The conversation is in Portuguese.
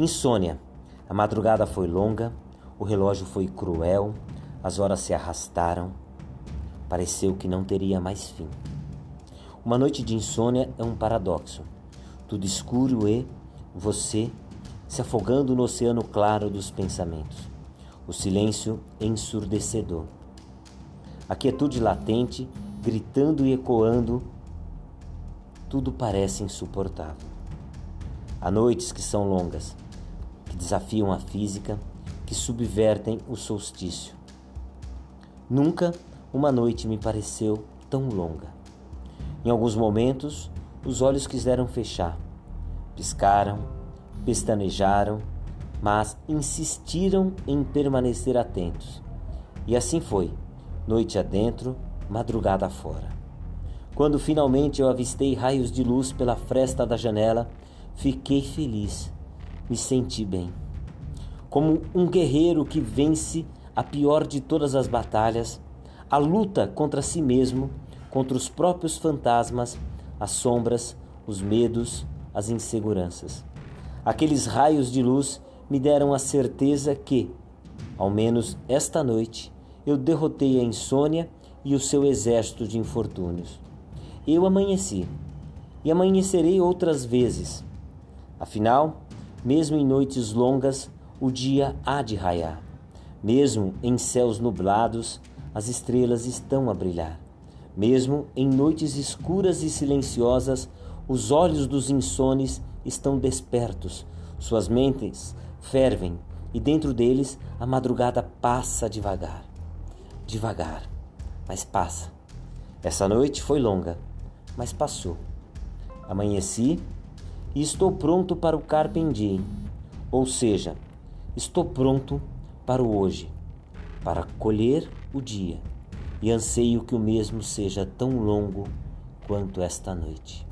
Insônia. A madrugada foi longa, o relógio foi cruel, as horas se arrastaram. Pareceu que não teria mais fim. Uma noite de insônia é um paradoxo. Tudo escuro e você se afogando no oceano claro dos pensamentos. O silêncio ensurdecedor. A quietude latente, gritando e ecoando, tudo parece insuportável. Há noites que são longas, desafiam a física, que subvertem o solstício. Nunca uma noite me pareceu tão longa. Em alguns momentos, os olhos quiseram fechar, piscaram, pestanejaram, mas insistiram em permanecer atentos. E assim foi, noite adentro, madrugada fora. Quando finalmente eu avistei raios de luz pela fresta da janela, fiquei feliz, me senti bem. Como um guerreiro que vence a pior de todas as batalhas, a luta contra si mesmo, contra os próprios fantasmas, as sombras, os medos, as inseguranças. Aqueles raios de luz me deram a certeza que, ao menos esta noite, eu derrotei a insônia e o seu exército de infortúnios. Eu amanheci e amanhecerei outras vezes. Afinal, mesmo em noites longas, o dia há de raiar. Mesmo em céus nublados, as estrelas estão a brilhar. Mesmo em noites escuras e silenciosas, os olhos dos insones estão despertos, suas mentes fervem e dentro deles a madrugada passa devagar. Devagar, mas passa. Essa noite foi longa, mas passou. Amanheci e estou pronto para o Carpe Diem, ou seja, estou pronto para o hoje, para colher o dia, e anseio que o mesmo seja tão longo quanto esta noite.